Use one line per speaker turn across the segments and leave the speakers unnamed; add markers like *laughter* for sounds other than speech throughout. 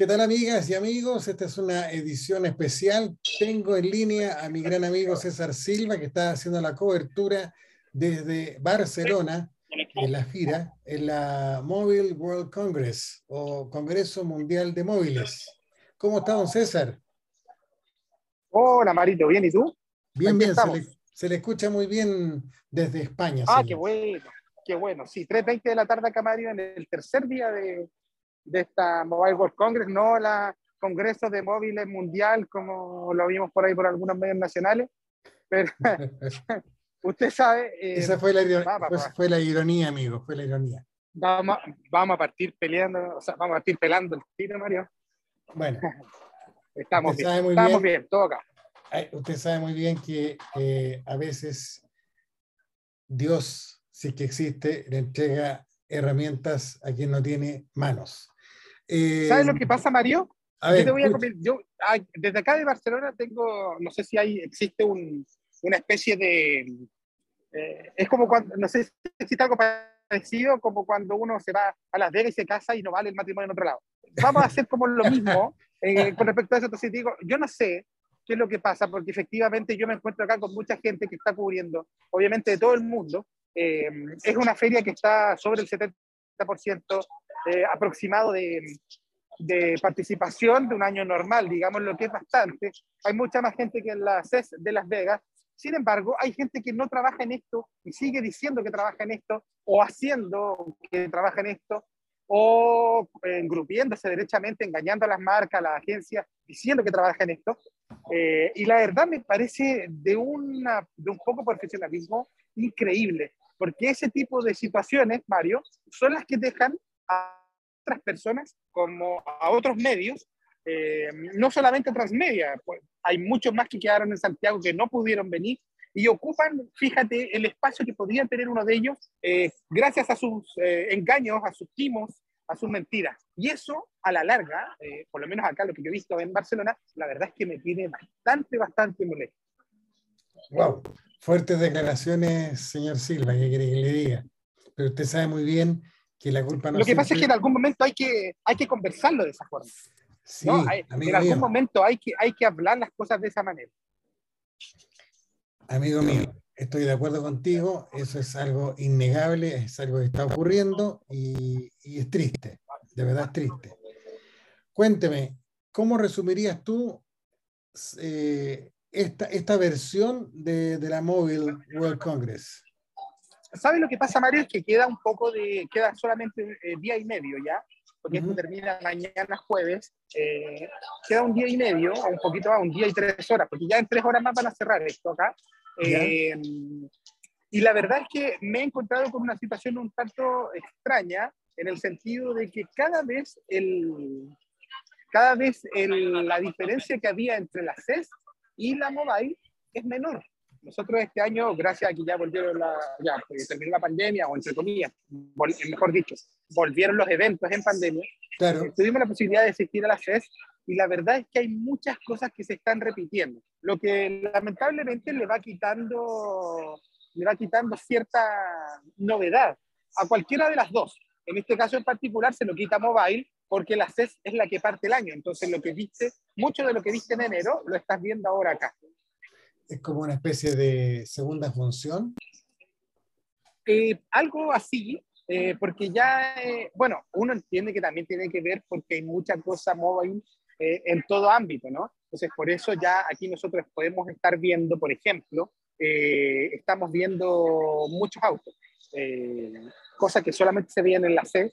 ¿Qué tal amigas y amigos? Esta es una edición especial. Tengo en línea a mi gran amigo César Silva que está haciendo la cobertura desde Barcelona en la gira, en la Mobile World Congress o Congreso Mundial de Móviles. ¿Cómo está don César?
Hola Marito, ¿bien y tú?
Bien, bien, se le, se le, escucha muy bien desde España.
Ah, qué bueno, qué bueno. Sí, 3.20 de la tarde acá Mario, en el tercer día de, de esta Mobile World Congress, no la Congreso de Móviles Mundial como lo vimos por ahí por algunos medios nacionales, pero *laughs* *laughs* usted sabe...
Eh, Esa fue la, ironía, fue, la ironía, amigo, fue la ironía.
Vamos, vamos a partir peleando, o sea, vamos a partir pelando el tiro, Mario.
Bueno. *laughs*
estamos bien, estamos bien, todo acá.
Usted sabe muy bien que eh, a veces Dios, si es que existe, le entrega herramientas a quien no tiene manos.
Eh, ¿Sabes lo que pasa, Mario? yo te voy a yo, desde acá de Barcelona tengo, no sé si hay, existe un, una especie de, eh, es como cuando, no sé si existe algo parecido como cuando uno se va a Las Vegas y se casa y no vale el matrimonio en otro lado. Vamos a hacer como lo mismo *laughs* eh, con respecto a eso. Entonces digo, yo no sé qué es lo que pasa, porque efectivamente yo me encuentro acá con mucha gente que está cubriendo, obviamente de todo el mundo. Es una feria que está sobre el 70% eh, aproximado de, de, participación de un año normal, digamos lo que es bastante. Hay mucha más gente que en la CES de Las Vegas. Sin embargo, hay gente que no trabaja en esto y sigue diciendo que trabaja en esto o haciendo que trabaja en esto o engrupiéndose derechamente, engañando a las marcas, a las agencias, diciendo que trabaja en esto. Eh, y la verdad me parece de, una, de un poco profesionalismo increíble, porque ese tipo de situaciones, Mario, son las que dejan a otras personas como a otros medios, eh, no solamente transmedia, pues, hay muchos más que quedaron en Santiago que no pudieron venir y ocupan, fíjate, el espacio que podían tener uno de ellos eh, gracias a sus eh, engaños, a sus timos, a sus mentiras. Y eso, a la larga, por lo menos acá lo que yo he visto en Barcelona, la verdad es que me tiene bastante, bastante molesto.
Wow, fuertes declaraciones, señor Silva, que quiere que le diga. Pero usted sabe muy bien la culpa
Lo que pasa es que en algún momento hay que, hay que conversarlo de esa forma. Sí, en algún momento hay que, hay que hablar las cosas de esa manera.
Amigo mío, estoy de acuerdo contigo, eso es algo innegable, es algo que está ocurriendo y, es triste, de verdad es triste. Cuénteme, ¿cómo resumirías tú eh, esta, esta versión de, de la Mobile World Congress?
¿Sabes lo que pasa, Mario? Es que queda un poco de, queda solamente eh, día y medio ya, porque esto termina mañana jueves, eh, queda un día y medio, o un poquito más, un día y tres horas, porque ya en tres horas más van a cerrar esto acá. Eh, y la verdad es que me he encontrado con una situación un tanto extraña, en el sentido de que cada vez, el, cada vez el, la diferencia que había entre la CES y la mobile es menor. Nosotros este año, gracias a que ya volvieron la, ya eh, terminó la pandemia, o entre comillas, mejor dicho, volvieron los eventos en pandemia, claro. tuvimos la posibilidad de asistir a la CES y la verdad es que hay muchas cosas que se están repitiendo, lo que lamentablemente le va quitando, le va quitando cierta novedad a cualquiera de las dos. En este caso en particular se lo quita mobile porque la CES es la que parte el año, entonces lo que viste, mucho de lo que viste en enero lo estás viendo ahora acá
es como una especie de segunda función.
Eh, algo así, eh, porque ya, eh, bueno, uno entiende que también tiene que ver porque hay mucha cosa móvil en todo ámbito, ¿no? Entonces, por eso ya aquí nosotros podemos estar viendo, por ejemplo, estamos viendo muchos autos, cosas que solamente se veían en la C,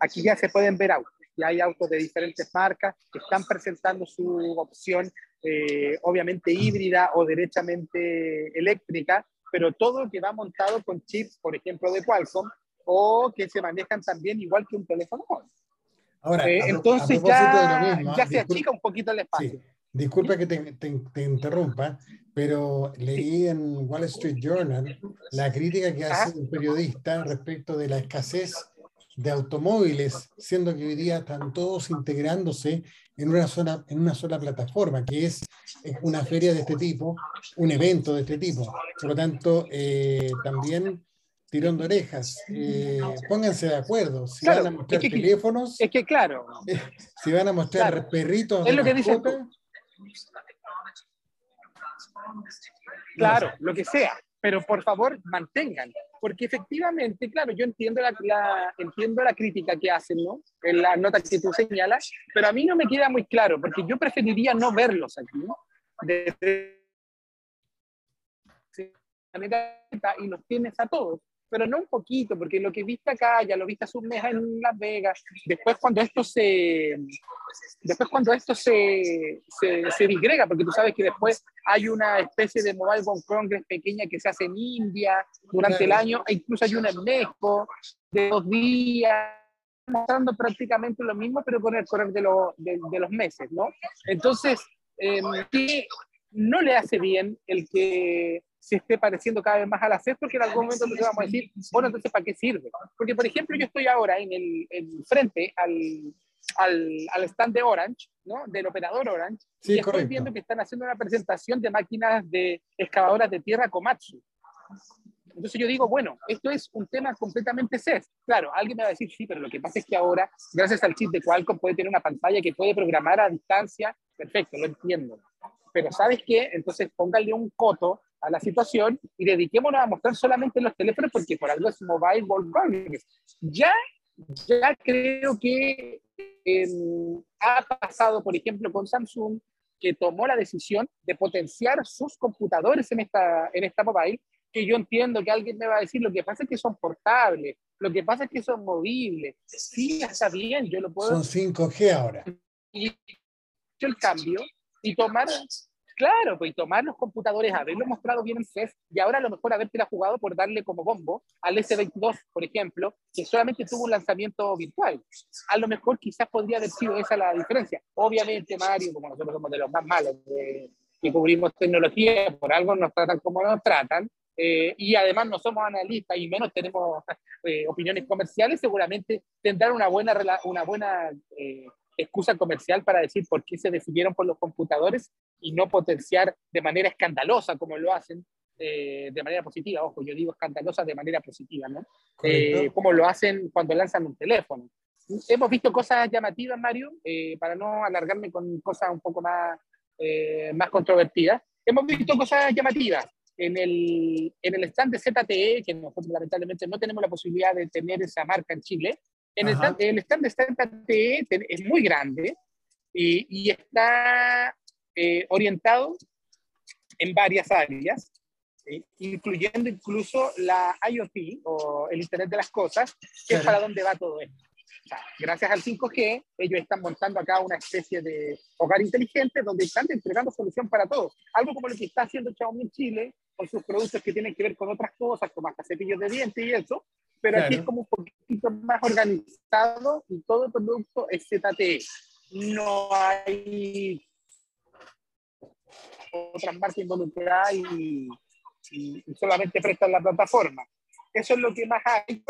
aquí ya se pueden ver autos, ya hay autos de diferentes marcas que están presentando su opción eh, obviamente híbrida o derechamente eléctrica, pero todo que va montado con chips, por ejemplo, de Qualcomm, o que se manejan también igual que un teléfono Ahora, eh, entonces ya, ya se achica un poquito el espacio.
Disculpa que te, te, interrumpa, pero leí en Wall Street Journal la crítica que hace un periodista respecto de la escasez de automóviles, siendo que hoy día están todos integrándose en una sola, en una sola plataforma, que es, una feria de este tipo, un evento de este tipo. Por lo tanto, eh, también tirón de orejas. Eh, pónganse de acuerdo. Si van a mostrar teléfonos.
Es que claro. *laughs*
si van a mostrar perritos.
Es lo que dicen. Claro, lo que sea. Pero por favor, mantengan. Porque efectivamente, claro, yo entiendo la, entiendo la crítica que hacen, ¿no? En la nota que tú señalas, pero a mí no me queda muy claro, porque yo preferiría no verlos aquí, ¿no? Desde y los tienes a todos pero no un poquito, porque lo que viste acá, ya lo viste hace un mes en Las Vegas, después cuando esto se, después cuando esto se, se, se disgrega, porque tú sabes que después hay una especie de Mobile World Congress pequeña que se hace en India durante el año, e incluso hay una en México de dos días, mostrando prácticamente lo mismo, pero con el correr de, de, de los meses, ¿no? Entonces, eh, ¿qué no le hace bien el que se esté pareciendo cada vez más a la CES, porque en algún momento nos vamos a decir, bueno, entonces, ¿para qué sirve? Porque, por ejemplo, yo estoy ahora en el frente al, al, al, stand de Orange, ¿no? Del operador Orange, y estoy viendo que están haciendo una presentación de máquinas de excavadoras de tierra Komatsu. Entonces yo digo, bueno, esto es un tema completamente CES. Claro, alguien me va a decir, sí, pero lo que pasa es que ahora, gracias al chip de Qualcomm, puede tener una pantalla que puede programar a distancia. Perfecto, lo entiendo. Pero ¿sabes qué? Entonces póngale un coto a la situación y dediquémonos a mostrar solamente los teléfonos porque por algo es Mobile World Congress. Ya, ya creo que em, ha pasado, por ejemplo, con Samsung, que tomó la decisión de potenciar sus computadores en esta, en esta mobile, que yo entiendo que alguien me va a decir, lo que pasa es que son portables, lo que pasa es que son movibles. Sí, está bien, yo lo puedo...
Son 5G ahora.
Y el cambio y tomar Claro, pues tomar los computadores, haberlo mostrado bien en CES y ahora a lo mejor haberte la jugado por darle como bombo al S22, por ejemplo, que solamente tuvo un lanzamiento virtual. A lo mejor quizás podría haber sido esa la diferencia. Obviamente, Mario, como nosotros somos de los más malos que cubrimos tecnología, por algo nos tratan como nos tratan, eh, y además no somos analistas y menos tenemos eh, opiniones comerciales, seguramente tendrán una buena, una buena eh, excusa comercial para decir por qué se decidieron por los computadores y no potenciar de manera escandalosa como lo hacen eh, de manera positiva. Ojo, yo digo escandalosa de manera positiva, ¿no? Eh, como lo hacen cuando lanzan un teléfono. Hemos visto cosas llamativas, Mario, eh, para no alargarme con cosas un poco más, más controvertidas. Hemos visto cosas llamativas. En el, en el stand de ZTE, que nosotros lamentablemente no tenemos la posibilidad de tener esa marca en Chile, en el stand, el stand, de ZTE es muy grande y, y está eh, orientado en varias áreas, incluyendo incluso la IoT o el Internet de las Cosas, que es para dónde va todo esto. Gracias al 5G, ellos están montando acá una especie de hogar inteligente donde están entregando solución para todos. Algo como lo que está haciendo Xiaomi en Chile con sus productos que tienen que ver con otras cosas, como hasta cepillos de dientes y eso, pero aquí es como un poquito más organizado y todo el producto es ZTE. No hay otras marcas involucradas y, y, solamente prestan la plataforma. Eso es lo que más hay.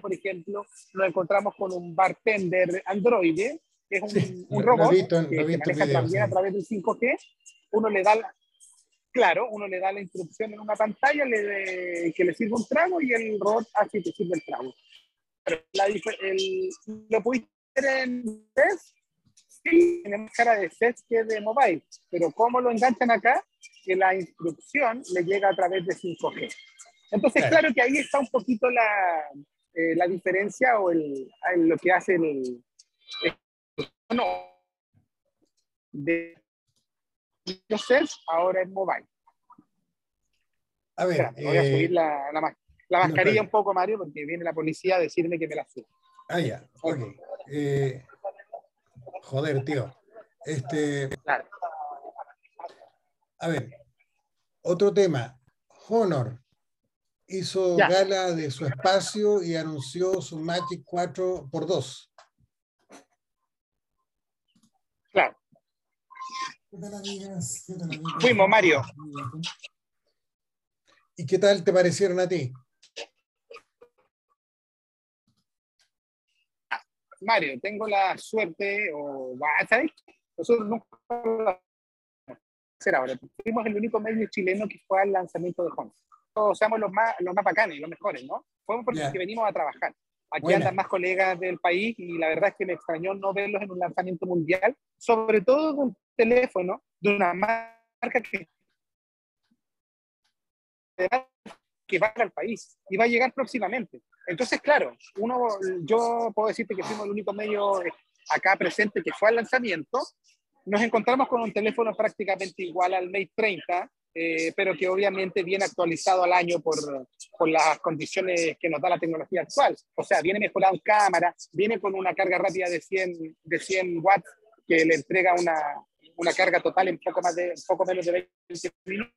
Por ejemplo, nos encontramos con un bartender Android, que es un, un robot que, maneja también a través del 5G. Uno le da, la, claro, uno le da la instrucción en una pantalla le, que le sirve un trago y el robot hace que sirve el trago. La, el, lo pudiste ver en test sí, tenemos cara de set que de mobile, pero ¿cómo lo enganchan acá? Que la instrucción le llega a través de 5G. Entonces, claro, que ahí está un poquito la, eh, la diferencia o el, lo que hace el, no, de los sets ahora es mobile.
A ver,
voy a subir eh, la, la, la mascarilla un poco, Mario, porque viene la policía a decirme que me la suba.
Ah, ya, ok. Eh, Joder, tío. Este. A ver, otro tema. Honor hizo gala de su espacio y anunció su Magic 4 por 2
Claro. Fuimos, Mario.
¿Y qué tal te parecieron a ti?
Mario, tengo la suerte, o ¿sabes? Nosotros nunca hacer ahora. Fuimos el único medio chileno que fue al lanzamiento de Honda. Seamos los más, los más bacanes, los mejores, ¿no? Fuimos porque venimos a trabajar. Aquí andan más colegas del país y la verdad es que me extrañó no verlos en un lanzamiento mundial, sobre todo de un teléfono de una marca que que va al país y va a llegar próximamente. Entonces, claro, uno, yo puedo decirte que fuimos el único medio acá presente que fue al lanzamiento. Nos encontramos con un teléfono prácticamente igual al Mate 30, eh, pero que obviamente viene actualizado al año por, por, las condiciones que nos da la tecnología actual. O sea, viene mejorado en cámara, viene con una carga rápida de 100, de 100 watts que le entrega una, una carga total en poco, más de, poco menos de 20 minutos.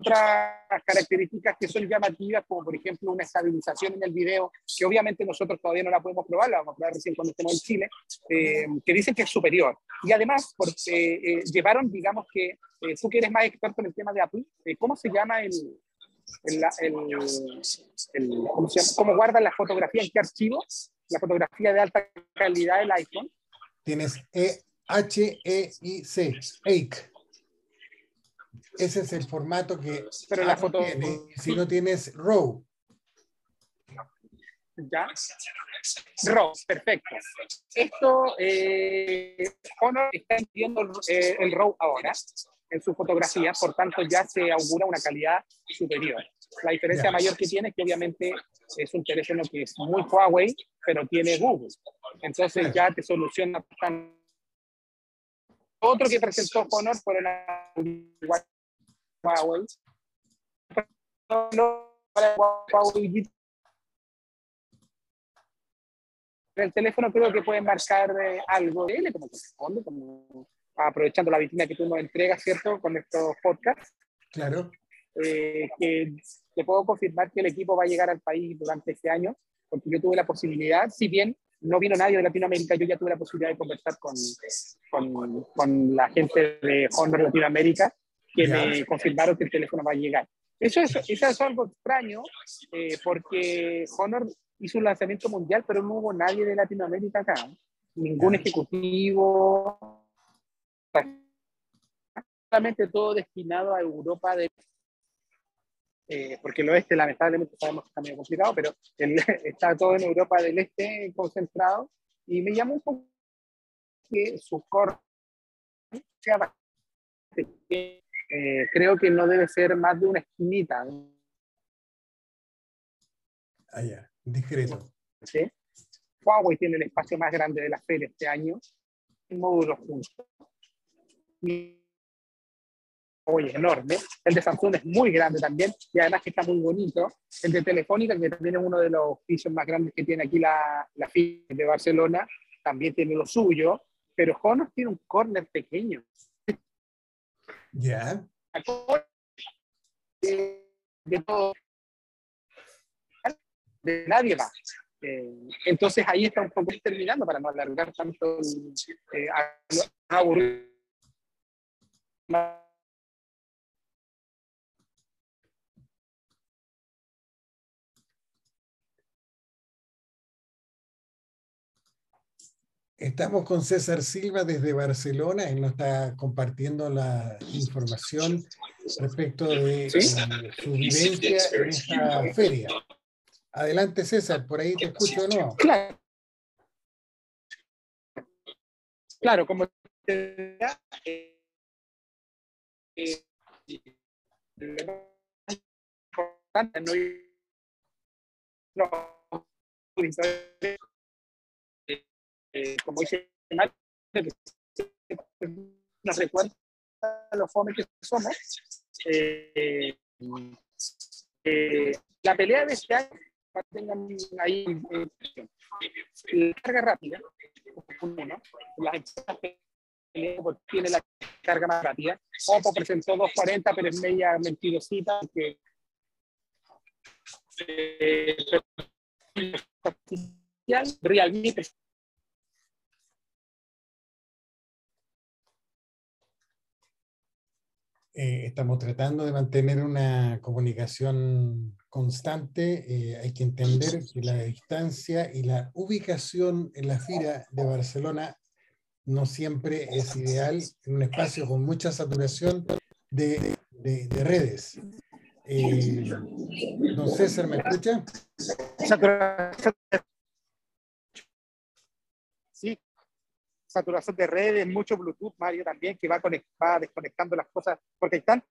Otras características que son llamativas, como por ejemplo una estabilización en el video, que obviamente nosotros todavía no la podemos probar, la vamos a probar recién cuando estemos en Chile, eh, que dicen que es superior. Y además, porque eh, llevaron, digamos que, eh, tú que eres más experto en el tema de Apple, ¿cómo se llama el, el, el, ¿cómo, se llama? ¿cómo guardan la fotografía? ¿En qué archivo? La fotografía de alta calidad del iPhone.
Tienes E H-E-I-C, EIC. Ese es el formato que
Pero la foto...
Si no tienes RAW.
¿Ya? RAW, perfecto. Esto, eh, Honor está entiendo eh, el RAW ahora en su fotografía, por tanto ya se augura una calidad superior. La diferencia mayor que tiene es que obviamente es un teléfono que es muy Huawei, pero tiene Google. Entonces ya te soluciona otro que presentó Honor fue la Huawei. El teléfono creo que puede marcar eh, algo de él, como corresponde, como aprovechando la vitrina que tú nos entregas, ¿cierto? Con estos podcasts.
Claro.
Eh, que te puedo confirmar que el equipo va a llegar al país durante este año, porque yo tuve la posibilidad, si bien no vino nadie de Latinoamérica, yo ya tuve la posibilidad de conversar con, con, con la gente de Honor Latinoamérica, que me confirmaron que el teléfono va a llegar. Eso es, eso es algo extraño, eh, porque Honor hizo un lanzamiento mundial, pero no hubo nadie de Latinoamérica acá. Ningún ejecutivo. Solamente todo destinado a Europa de eh, porque el oeste lamentablemente sabemos que está medio complicado, pero *laughs* está todo en Europa del Este concentrado, y me llamó un poco que su core sea eh, creo que no debe ser más de una esquinita.
Ah, ya, discreto.
¿Sí? Huawei tiene el espacio más grande de la feria este año, en módulos juntos hoy es enorme. El de Samsung es muy grande también y además que está muy bonito. El de Telefónica, que también es uno de los pisos más grandes que tiene aquí la, la de Barcelona, también tiene lo suyo, pero Honor tiene un corner pequeño.
Ya.
De, nadie más. Eh, entonces ahí está un poco terminando para no alargar tanto eh, aburrir
Estamos con César Silva desde Barcelona, él nos está compartiendo la información respecto de eh, su vivencia en esta feria. Adelante César, por ahí te escucho de nuevo.
Claro, claro como te eh, no, no, eh, como dice nos recuerda los fomes que somos. Eh, eh, la pelea de este año, ahí la carga rápida, uno, las empresas tiene la carga más rápida. Oppo presentó 240, pero es media mentirosita, que eh,
Eh, estamos tratando de mantener una comunicación constante. Eh, hay que entender que la distancia y la ubicación en la FIRA de Barcelona no siempre es ideal en un espacio con mucha saturación de, de, redes. Eh, don César, ¿me escucha?
Sí, saturación de redes, mucho Bluetooth, Mario, también, que va, va desconectando las cosas, porque están.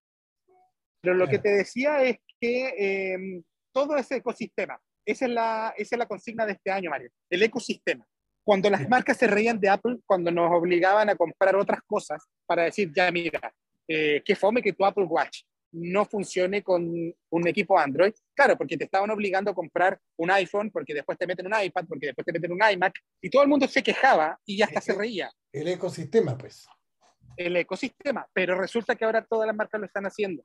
Pero lo que te decía es que em, todo ese ecosistema, esa es, la, esa es la consigna de este año, Mario, el ecosistema. Cuando las marcas se reían de Apple, cuando nos obligaban a comprar otras cosas para decir, ya mira, eh, qué fome que tu Apple Watch no funcione con un equipo Android. Claro, porque te estaban obligando a comprar un iPhone, porque después te meten un iPad, porque después te meten un iMac, y todo el mundo se quejaba y hasta se reía.
El ecosistema, pues.
El ecosistema, pero resulta que ahora todas las marcas lo están haciendo.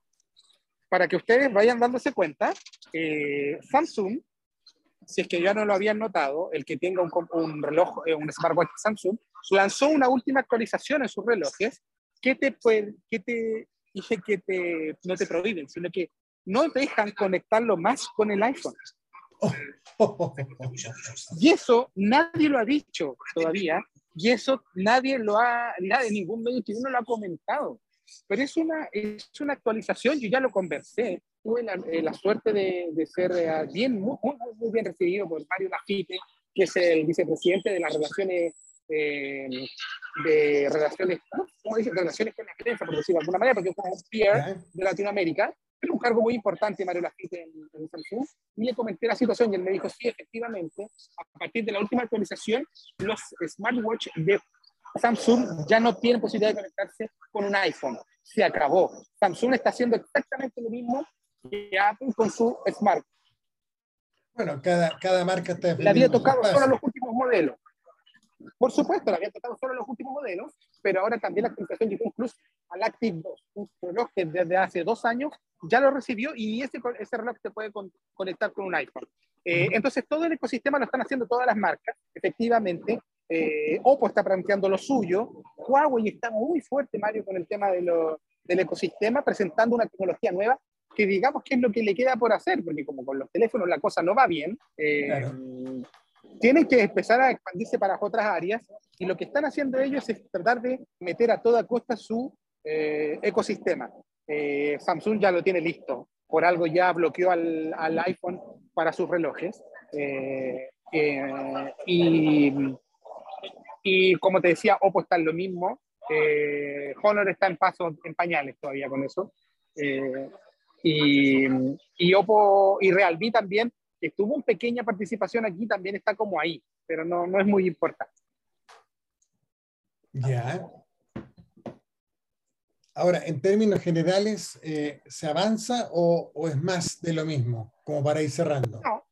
Para que ustedes vayan dándose cuenta, eh, Samsung, si es que ya no lo habían notado, el que tenga un, un reloj, eh, un smartwatch Samsung, lanzó una última actualización en sus relojes que te, puede, que te dije que te, no te prohíben, sino que no dejan conectarlo más con el iPhone. Y eso nadie lo ha dicho todavía, y eso nadie lo ha, nadie, ningún medio chileno lo ha comentado. Pero es una, es una actualización, yo ya lo conversé, tuve la, eh, suerte de, de ser eh, bien, muy, muy, bien recibido por Mario Lafite, que es el vicepresidente de las relaciones eh, de relaciones, ¿cómo dicen? Relaciones con la prensa, por decirlo de alguna manera, porque es como un peer de Latinoamérica, pero un cargo muy importante, Mario Lafite, en, en Samsung, y le comenté la situación y él me dijo, sí, efectivamente, a partir de la última actualización, los smartwatch de Samsung ya no tienen posibilidad de conectarse con un iPhone. Se acabó. Samsung está haciendo exactamente lo mismo que Apple con su Smart.
Bueno, cada, cada marca está...
Le había tocado solo los últimos modelos. Por supuesto, la había tocado solo los últimos modelos, pero ahora también la actualización de Plus al Active 2, un reloj que desde hace dos años ya lo recibió y ese, ese reloj se puede conectar con un iPhone. Eh, entonces, todo el ecosistema lo están haciendo todas las marcas, efectivamente. Eh, Oppo está planteando lo suyo. Huawei está muy fuerte, Mario, con el tema de lo, del ecosistema, presentando una tecnología nueva que digamos que es lo que le queda por hacer, porque como con los teléfonos la cosa no va bien, eh, tienen que empezar a expandirse para otras áreas y lo que están haciendo ellos es tratar de meter a toda costa su eh, ecosistema. Eh, Samsung ya lo tiene listo, por algo ya bloqueó al, al iPhone para sus relojes. Eh, y, y, como te decía, Oppo está en lo mismo. Honor está en paso, en pañales todavía con eso. y, y Oppo y Realme también que tuvo una pequeña participación aquí, también está como ahí, pero no, no es muy importante.
Ya. Ahora, en términos generales, eh, ¿se avanza o, o, es más de lo mismo, como para ir cerrando?
No,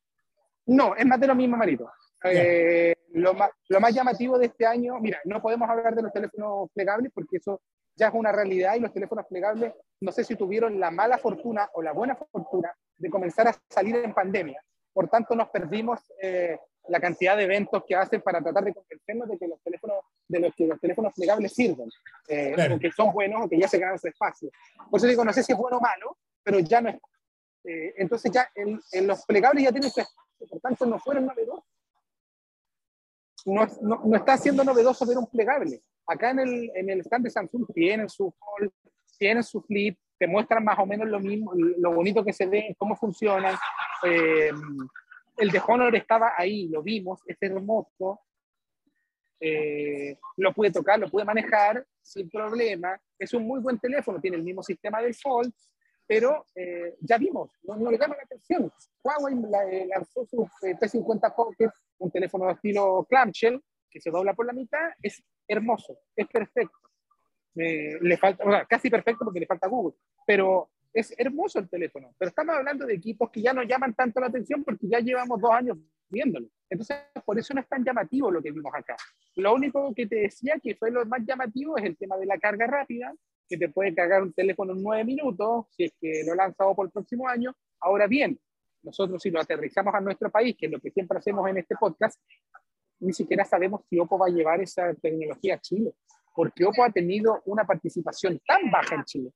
no es más de lo mismo, Marito. Eh, lo, más, lo más llamativo de este año, mira, no podemos hablar de los teléfonos plegables porque eso ya es una realidad y los teléfonos plegables, no sé si tuvieron la mala fortuna o la buena fortuna de comenzar a salir en pandemia por tanto nos perdimos eh, la cantidad de eventos que hacen para tratar de convencernos de que los teléfonos, de los que los teléfonos plegables sirven, eh, o que son buenos o que ya se ganan su espacio. Por eso digo, no sé si es bueno o malo, pero ya no es. Eh, entonces ya en, los plegables ya tienen su espacio, por tanto no fueron novedosos. No, no, no, está siendo novedoso ver un plegable. Acá en el, en el stand de Samsung tienen su Fold, tienen su Flip, te muestran más o menos lo mismo, lo bonito que se ve, cómo funcionan. Eh, el de Honor estaba ahí, lo vimos, es hermoso. Eh, lo pude tocar, lo pude manejar sin problema. Es un muy buen teléfono, tiene el mismo sistema del Fold, pero eh, ya vimos, no, le llama la atención. Huawei lanzó su P50 Pocket, un teléfono de estilo clamshell, que se dobla por la mitad, es hermoso, es perfecto. Le falta, casi perfecto porque le falta Google, pero es hermoso el teléfono. Pero estamos hablando de equipos que ya no llaman tanto la atención porque ya llevamos dos años viéndolo. Entonces, por eso no es tan llamativo lo que vimos acá. Lo único que te decía que fue lo más llamativo es el tema de la carga rápida, que te puede cargar un teléfono en nueve minutos, si es que lo lanzado por el próximo año. Ahora bien, nosotros si lo aterrizamos a nuestro país, que es lo que siempre hacemos en este podcast, ni siquiera sabemos si Oppo va a llevar esa tecnología a Chile, porque Oppo ha tenido una participación tan baja en Chile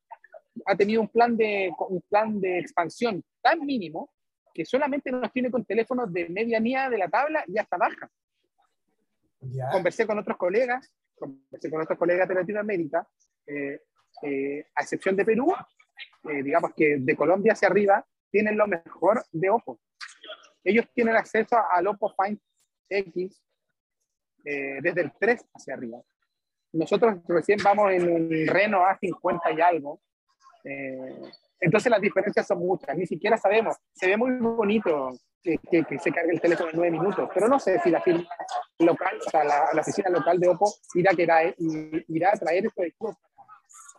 ha tenido un plan de, un plan de expansión tan mínimo que solamente nos tiene con teléfonos de medianía de la tabla y hasta baja. Conversé con otros colegas conversé con nuestros colegas de Latinoamérica, eh, eh, a excepción de Perú, eh, digamos que de Colombia hacia arriba, tienen lo mejor de Oppo. Ellos tienen acceso al Oppo Find X desde el 3 hacia arriba. Nosotros recién vamos en un Reno A50 y algo. entonces las diferencias son muchas. Ni siquiera sabemos. Se ve muy bonito que, se cargue el teléfono en nueve minutos, pero no sé si la firma local, o sea, la, oficina local de Oppo irá, que irá a traer estos equipos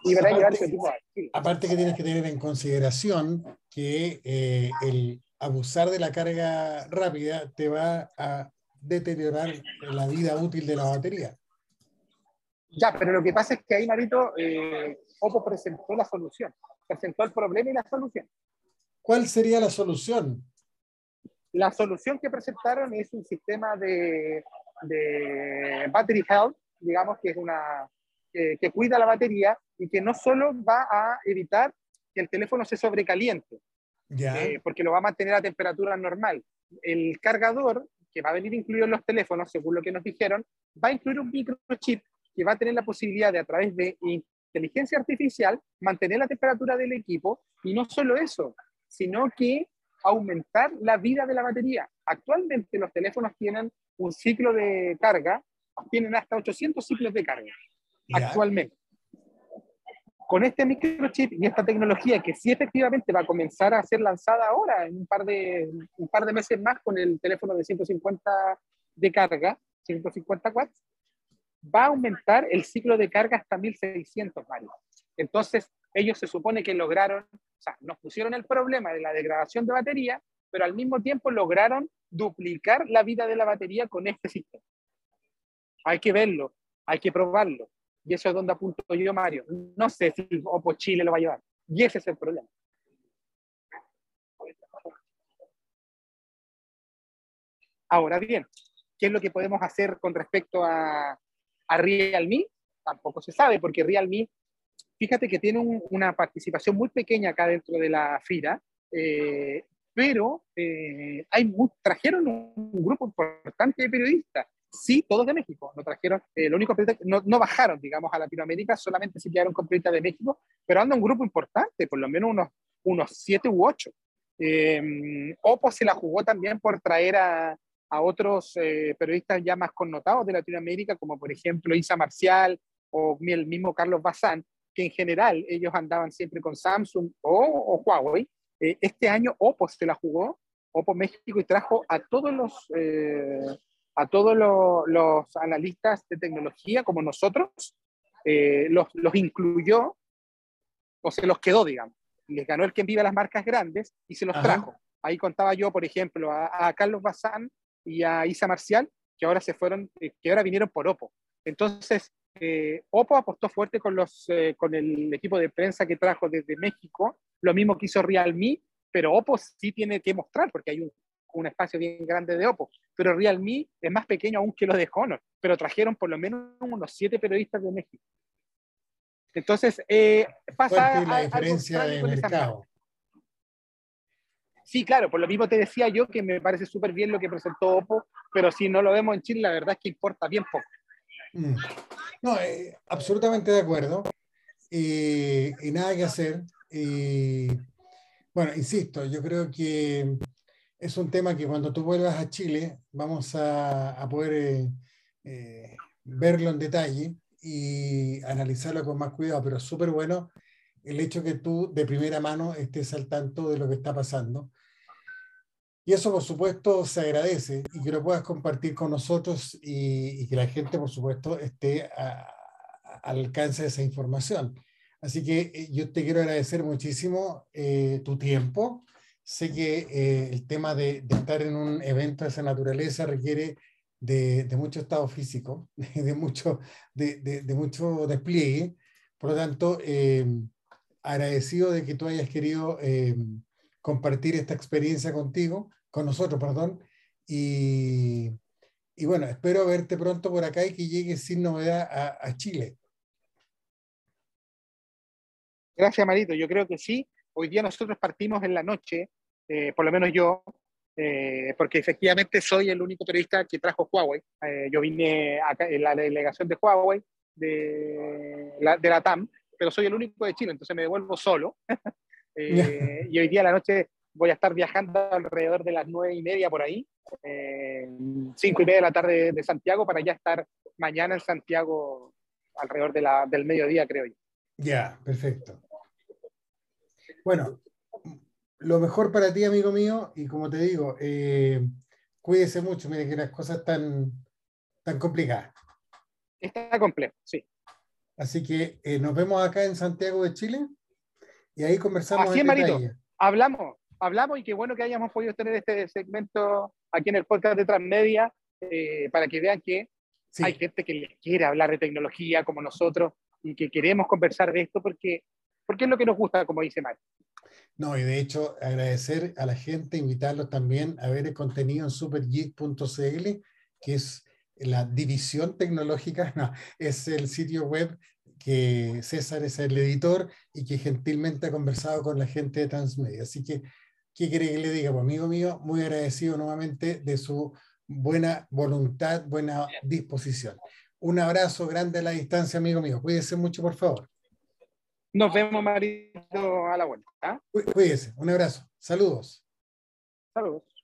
y verá aparte, llevar tipo de Aparte que tienes que tener en consideración que eh, el abusar de la carga rápida te va a deteriorar la vida útil de la batería.
Ya, pero lo que pasa es que ahí, Marito, eh, Oppo presentó la solución, presentó el problema y la solución.
¿Cuál sería la solución?
La solución que presentaron es un sistema de, de battery health, digamos que es una que cuida la batería y que no solo va a evitar que el teléfono se sobrecaliente, eh, porque lo va a mantener a temperatura normal. El cargador, que va a venir incluido en los teléfonos, según lo que nos dijeron, va a incluir un microchip que va a tener la posibilidad de, a través de inteligencia artificial, mantener la temperatura del equipo y no solo eso, sino que aumentar la vida de la batería. Actualmente los teléfonos tienen un ciclo de carga, tienen hasta 800 ciclos de carga actualmente. Con este microchip y esta tecnología que sí efectivamente va a comenzar a ser lanzada ahora, en un par de, un par de meses más con el teléfono de 150 de carga, 150 watts, va a aumentar el ciclo de carga hasta 1600 varios. Entonces, ellos se supone que lograron, o sea, nos pusieron el problema de la degradación de batería, pero al mismo tiempo lograron duplicar la vida de la batería con este sistema. Hay que verlo, hay que probarlo. Y eso es donde apunto yo, Mario. No sé si Oppo Chile lo va a llevar. Y ese es el problema. Ahora bien, ¿qué es lo que podemos hacer con respecto a, a Realme? Tampoco se sabe, porque Realme fíjate que tiene una participación muy pequeña acá dentro de la FIRA, eh, pero eh, hay trajeron un, grupo importante de periodistas. Sí, todos de México. No trajeron, eh, lo único no, no, bajaron, digamos, a Latinoamérica, solamente se quedaron con periodistas de México, pero anda un grupo importante, por lo menos unos, unos siete u ocho. Oppo se la jugó también por traer a, a otros periodistas ya más connotados de Latinoamérica, como por ejemplo Isa Marcial o el mismo Carlos Bazán, que en general ellos andaban siempre con Samsung o, Huawei. Eh, este año Oppo se la jugó, Oppo México, y trajo a todos los, eh, a todos los, analistas de tecnología como nosotros, eh, los, los, incluyó o se los quedó, digamos. Les ganó el quien vive las marcas grandes y se los trajo. Ahí contaba yo, por ejemplo, a, a Carlos Bazán y a Isa Marcial, que ahora se fueron, que ahora vinieron por Oppo. Entonces, eh, Oppo apostó fuerte con, los, eh, con el equipo de prensa que trajo desde México, lo mismo que hizo Realme, pero Oppo sí tiene que mostrar, porque hay un, un espacio bien grande de Oppo, pero Realme es más pequeño aún que lo de Honor, pero trajeron por lo menos unos siete periodistas de México. Entonces, eh, pasa
la diferencia de mercado.
Sí, claro, por lo mismo te decía yo que me parece súper bien lo que presentó Oppo, pero si no lo vemos en Chile, la verdad es que importa bien poco.
Mm. No, eh, absolutamente de acuerdo. y nada que hacer. bueno, insisto, yo creo que es un tema que cuando tú vuelvas a Chile vamos a, poder eh, eh, verlo en detalle y analizarlo con más cuidado, pero súper bueno el hecho que tú de primera mano estés al tanto de lo que está pasando. Y eso, por supuesto, se agradece y que lo puedas compartir con nosotros y, que la gente, por supuesto, esté al alcance de esa información. Así que eh, yo te quiero agradecer muchísimo eh, tu tiempo. Sé que eh, el tema de, estar en un evento de esa naturaleza requiere de, mucho estado físico, *laughs* de mucho, de, de mucho despliegue. Por lo tanto, agradecido de que tú hayas querido compartir esta experiencia contigo con nosotros, perdón. Y, y, bueno, espero verte pronto por acá y que llegues sin novedad a, Chile.
Gracias, Marito. Yo creo que sí. Hoy día nosotros partimos en la noche, eh, por lo menos yo, eh, porque efectivamente soy el único periodista que trajo Huawei. Eh, yo vine acá en la delegación de Huawei de la, de la TAM, pero soy el único de Chile, entonces me devuelvo solo. *laughs* Eh, y hoy día a la noche voy a estar viajando alrededor de las nueve y media por ahí, cinco y media de la tarde de Santiago, para ya estar mañana en Santiago alrededor de la, del mediodía, creo yo.
Ya, perfecto. Bueno, lo mejor para ti, amigo mío, y como te digo, eh, cuídese mucho, mire que las cosas están tan complicadas.
Está complejo, sí.
Así que eh, nos vemos acá en Santiago de Chile y ahí conversamos.
Así es, Marito. Hablamos, hablamos y qué bueno que hayamos podido tener este segmento aquí en el podcast de Transmedia eh, para que vean que hay gente que les quiere hablar de tecnología como nosotros y que queremos conversar de esto porque, porque es lo que nos gusta, como dice Mario.
No, y de hecho agradecer a la gente, invitarlos también a ver el contenido en supergeek.cl, que es la división tecnológica, *laughs* no, es el sitio web que César es el editor y que gentilmente ha conversado con la gente de Transmedia. Así que, ¿qué quiere que le diga? Pues, amigo mío, muy agradecido nuevamente de su buena voluntad, buena disposición. Un abrazo grande a la distancia, amigo mío. Cuídese mucho, por favor.
Nos vemos, Marito, a la vuelta.
Cuídese. Un abrazo. Saludos.
Saludos.